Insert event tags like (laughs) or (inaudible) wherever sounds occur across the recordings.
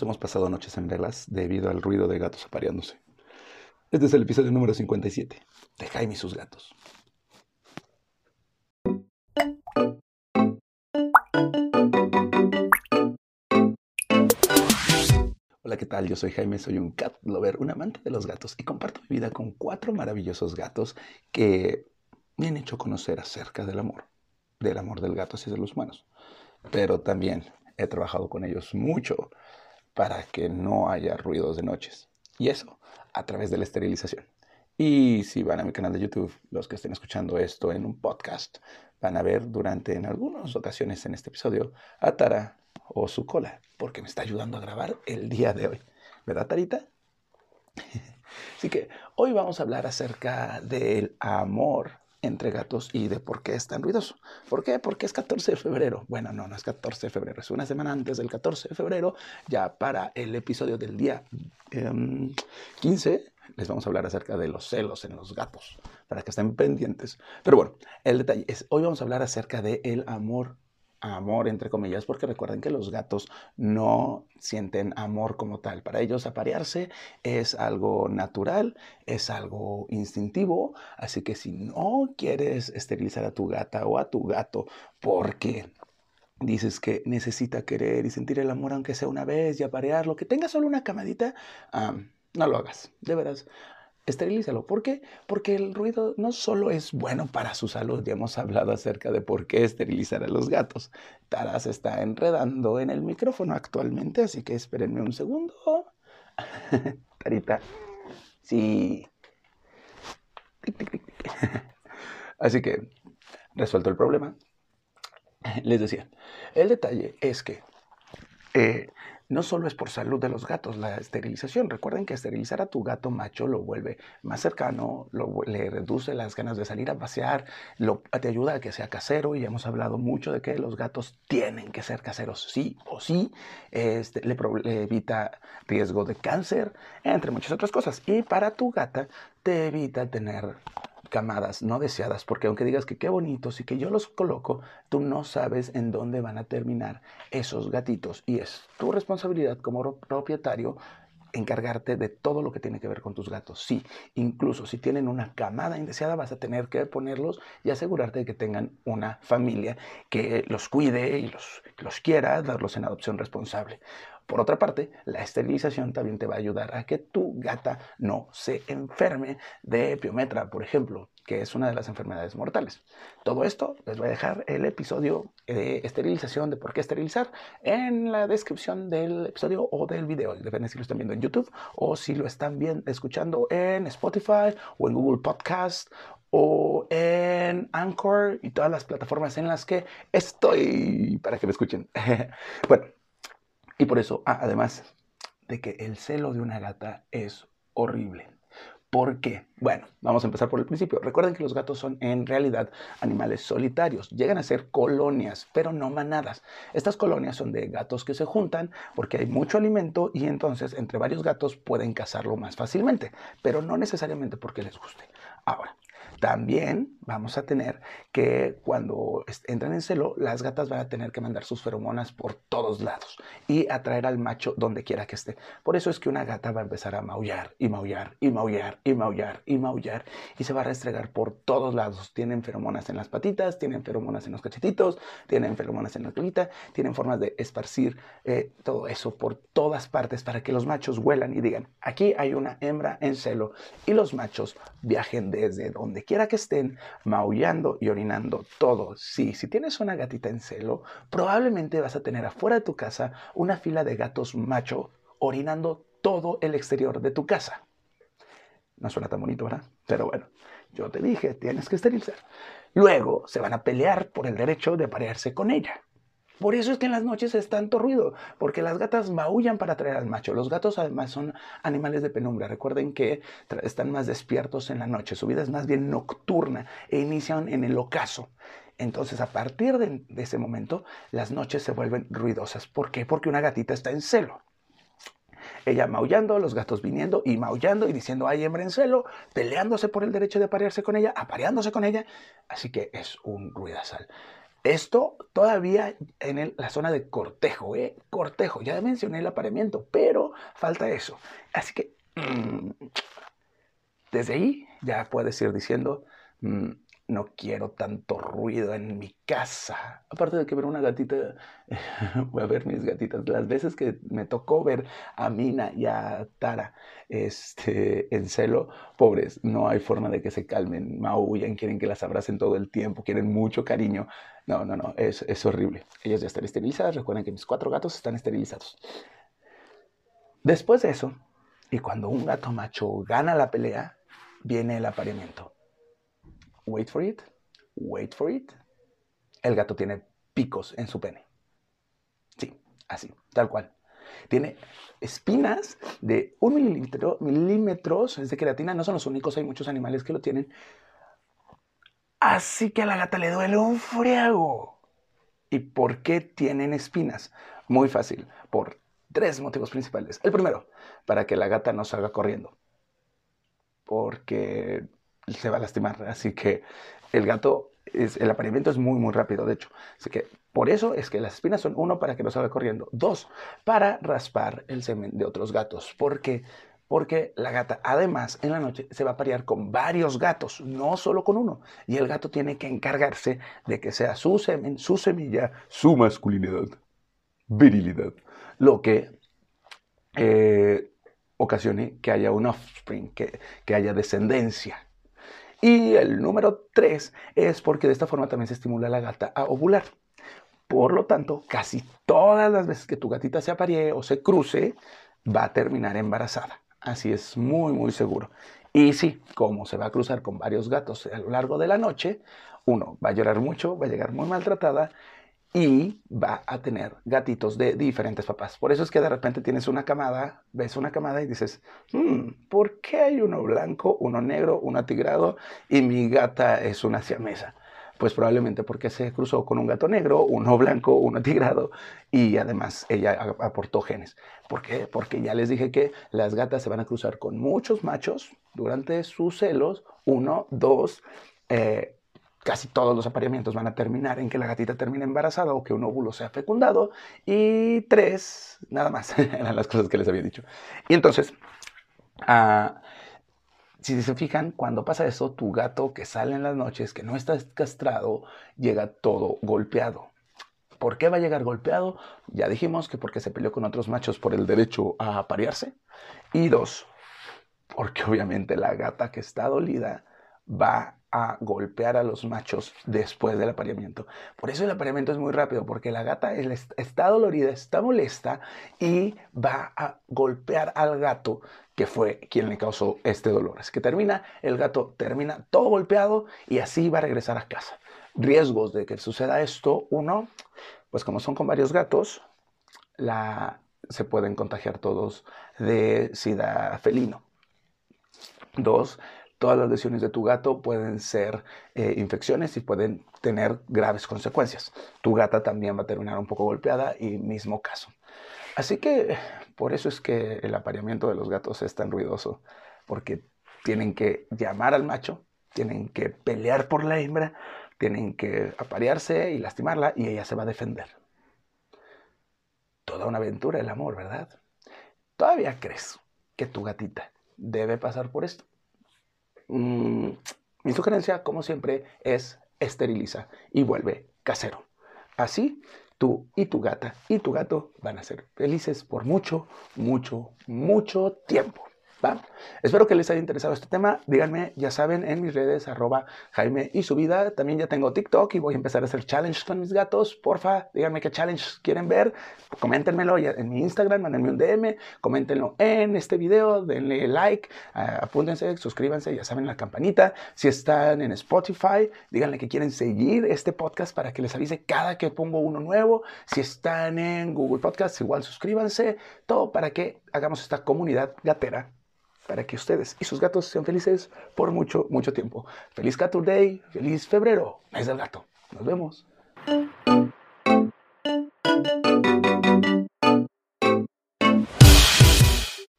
Hemos pasado noches en velas debido al ruido de gatos apareándose. Este es el episodio número 57 de Jaime y sus gatos. Hola, ¿qué tal? Yo soy Jaime, soy un cat lover, un amante de los gatos y comparto mi vida con cuatro maravillosos gatos que me han hecho conocer acerca del amor, del amor del gato hacia los humanos. Pero también he trabajado con ellos mucho para que no haya ruidos de noches. Y eso a través de la esterilización. Y si van a mi canal de YouTube, los que estén escuchando esto en un podcast, van a ver durante en algunas ocasiones en este episodio a Tara o su cola, porque me está ayudando a grabar el día de hoy. ¿Verdad, Tarita? (laughs) Así que hoy vamos a hablar acerca del amor entre gatos y de por qué es tan ruidoso. ¿Por qué? Porque es 14 de febrero. Bueno, no, no es 14 de febrero, es una semana antes del 14 de febrero, ya para el episodio del día 15. Em, les vamos a hablar acerca de los celos en los gatos, para que estén pendientes. Pero bueno, el detalle es, hoy vamos a hablar acerca del el amor amor, entre comillas, porque recuerden que los gatos no sienten amor como tal. Para ellos aparearse es algo natural, es algo instintivo, así que si no quieres esterilizar a tu gata o a tu gato porque dices que necesita querer y sentir el amor aunque sea una vez y aparearlo, que tenga solo una camadita, no lo hagas, de veras esterilízalo. ¿Por qué? Porque el ruido no solo es bueno para su salud, ya hemos hablado acerca de por qué esterilizar a los gatos. Tara se está enredando en el micrófono actualmente, así que espérenme un segundo. (laughs) Tarita, sí. (laughs) Así que, resuelto el problema, les decía, el detalle es que eh, no solo es por salud de los gatos la esterilización. Recuerden que esterilizar a tu gato macho lo vuelve más cercano, le reduce las ganas de salir a pasear, lo, te ayuda a que sea casero y hemos hablado mucho de que los gatos tienen que ser caseros sí o sí. Este, le, le evita riesgo de cáncer, entre muchas otras cosas. Y para tu gata te evita tener camadas no deseadas, porque aunque digas que qué bonitos y que yo los coloco, tú no sabes en dónde van a terminar esos gatitos. Y es tu responsabilidad como propietario encargarte de todo lo que tiene que ver con tus gatos. Sí, incluso si tienen una camada indeseada vas a tener que ponerlos y asegurarte de que tengan una familia que los cuide y los, los quiera, darlos en adopción responsable. Por otra parte, la esterilización también te va a ayudar a que tu gata no se enferme de piometra, por ejemplo, que es una de las enfermedades mortales. Todo esto les voy a dejar el episodio de esterilización, de por qué esterilizar, en la descripción del episodio o del video. Depende si lo están viendo en YouTube o si lo están bien, escuchando en Spotify o en Google Podcast o en Anchor y todas las plataformas en las que estoy para que me escuchen. (laughs) bueno, y por eso, ah, además de que el celo de una gata es horrible. ¿Por qué? Bueno, vamos a empezar por el principio. Recuerden que los gatos son en realidad animales solitarios. Llegan a ser colonias, pero no manadas. Estas colonias son de gatos que se juntan porque hay mucho alimento y entonces entre varios gatos pueden cazarlo más fácilmente, pero no necesariamente porque les guste. Ahora, también vamos a tener que cuando entran en celo, las gatas van a tener que mandar sus feromonas por todos lados y atraer al macho donde quiera que esté. Por eso es que una gata va a empezar a maullar y maullar y maullar y maullar y maullar y se va a restregar por todos lados. Tienen feromonas en las patitas, tienen feromonas en los cachetitos, tienen feromonas en la colita, tienen formas de esparcir eh, todo eso por todas partes para que los machos huelan y digan, aquí hay una hembra en celo y los machos viajen desde donde quiera que estén, maullando y orinando todo. Sí, si tienes una gatita en celo, probablemente vas a tener afuera de tu casa una fila de gatos macho orinando todo el exterior de tu casa. No suena tan bonito, ¿verdad? Pero bueno, yo te dije, tienes que esterilizar. Luego se van a pelear por el derecho de aparearse con ella. Por eso es que en las noches es tanto ruido, porque las gatas maullan para atraer al macho. Los gatos además son animales de penumbra. Recuerden que están más despiertos en la noche. Su vida es más bien nocturna e inician en el ocaso. Entonces, a partir de, ese momento, las noches se vuelven ruidosas. ¿Por qué? Porque una gatita está en celo. Ella maullando, los gatos viniendo y maullando y diciendo, hay hembra en celo, peleándose por el derecho de aparearse con ella, apareándose con ella. Así que es un ruidazal. Esto todavía en la zona de cortejo, ¿eh? Cortejo. Ya mencioné el apareamiento, pero falta eso. Así que mm, desde ahí ya puedes ir diciendo, mm, no quiero tanto ruido en mi casa. Aparte de que ver una gatita, (laughs) voy a ver mis gatitas. Las veces que me tocó ver a Mina y a Tara este, en celo, pobres, no hay forma de que se calmen, maullan, quieren que las abracen todo el tiempo, quieren mucho cariño. No, no, no, es, es horrible. Ellas ya están esterilizadas. Recuerden que mis cuatro gatos están esterilizados. Después de eso, y cuando un gato macho gana la pelea, viene el apareamiento wait for it, wait for it, el gato tiene picos en su pene. Sí, así, tal cual. Tiene espinas de un milímetro, milímetros de queratina. No son los únicos, hay muchos animales que lo tienen. Así que a la gata le duele un friago. ¿Y por qué tienen espinas? Muy fácil, por tres motivos principales. El primero, para que la gata no salga corriendo. Porque se va a lastimar. Así que el gato, es, el apareamiento es muy, muy rápido, de hecho. Así que por eso es que las espinas son, uno, para que no salga corriendo. Dos, para raspar el semen de otros gatos. ¿Por qué? Porque la gata, además, en la noche se va a parear con varios gatos, no solo con uno. Y el gato tiene que encargarse de que sea su semen, su semilla, su masculinidad, virilidad, lo que eh, ocasione que haya un offspring, que, que haya descendencia. Y el número tres es porque de esta forma también se estimula a la gata a ovular. Por lo tanto, casi todas las veces que tu gatita se aparee o se cruce, va a terminar embarazada. Así es muy, muy seguro. Y sí, como se va a cruzar con varios gatos a lo largo de la noche, uno va a llorar mucho, va a llegar muy maltratada y va a tener gatitos de diferentes papás. Por eso es que de repente tienes una camada, ves una camada y dices, hmm, ¿por qué hay uno blanco, uno negro, uno atigrado y mi gata es una siamesa? Pues probablemente porque se cruzó con un gato negro, uno blanco, uno atigrado y además ella aportó genes. ¿Por qué? Porque ya les dije que las gatas se van a cruzar con muchos machos durante sus celos, uno, dos, eh, casi todos los apareamientos van a terminar en que la gatita termine embarazada o que un óvulo sea fecundado. Y tres, nada más, (laughs) eran las cosas que les había dicho. Y entonces, ah, si se fijan, cuando pasa eso, tu gato que sale en las noches, que no está castrado, llega todo golpeado. ¿Por qué va a llegar golpeado? Ya dijimos que porque se peleó con otros machos por el derecho a aparearse. Y dos, porque obviamente la gata que está dolida va a golpear a los machos después del apareamiento. Por eso el apareamiento es muy rápido, porque la gata está dolorida, está molesta y va a golpear al gato que fue quien le causó este dolor. Así que termina, el gato termina todo golpeado y así va a regresar a casa. Riesgos de que suceda esto, uno, pues como son con varios gatos, la, se pueden contagiar todos de sida felino. Dos, todas las lesiones de tu gato pueden ser eh, infecciones y pueden tener graves consecuencias. Tu gata también va a terminar un poco golpeada y mismo caso. Así que por eso es que el apareamiento de los gatos es tan ruidoso, porque tienen que llamar al macho, tienen que pelear por la hembra, tienen que aparearse y lastimarla y ella se va a defender. Toda una aventura el amor, ¿verdad? ¿Todavía crees que tu gatita debe pasar por esto? Mm, mi sugerencia, como siempre, es esteriliza y vuelve casero. Así, tú y tu gata y tu gato van a ser felices por mucho, mucho, mucho tiempo. Espero que les haya interesado este tema. Díganme, ya saben, en mis redes, arroba Jaime y su vida. También ya tengo TikTok y voy a empezar a hacer challenge con mis gatos. Porfa, díganme qué challenge quieren ver. Coméntenmelo en mi Instagram, mándenme un DM, coméntenlo en este video, denle like, apúntense, suscríbanse, ya saben, la campanita. Si están en Spotify, díganle que quieren seguir este podcast para que les avise cada que pongo uno nuevo. Si están en Google Podcast, igual suscríbanse. Todo para que hagamos esta comunidad gatera para que ustedes y sus gatos sean felices por mucho, mucho tiempo. Feliz Cat Day, feliz febrero, mes del gato. Nos vemos.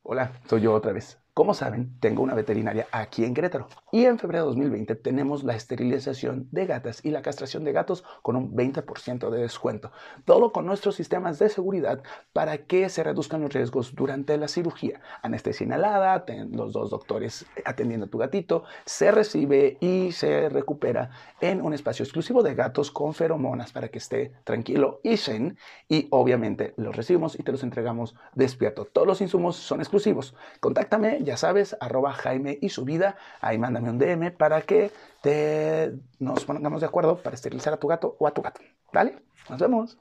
Hola, soy yo otra vez. Como saben, tengo una veterinaria aquí en Querétaro y en febrero de 2020 tenemos la esterilización de gatas y la castración de gatos con un 20% de descuento. Todo con nuestros sistemas de seguridad para que se reduzcan los riesgos durante la cirugía. Anestesia inhalada, los dos doctores atendiendo a tu gatito, se recibe y se recupera en un espacio exclusivo de gatos con feromonas para que esté tranquilo y zen y obviamente los recibimos y te los entregamos despierto. Todos los insumos son exclusivos. Contáctame ya sabes, arroba Jaime y su vida, ahí mándame un DM para que te, nos pongamos de acuerdo para esterilizar a tu gato o a tu gato. ¿Vale? Nos vemos.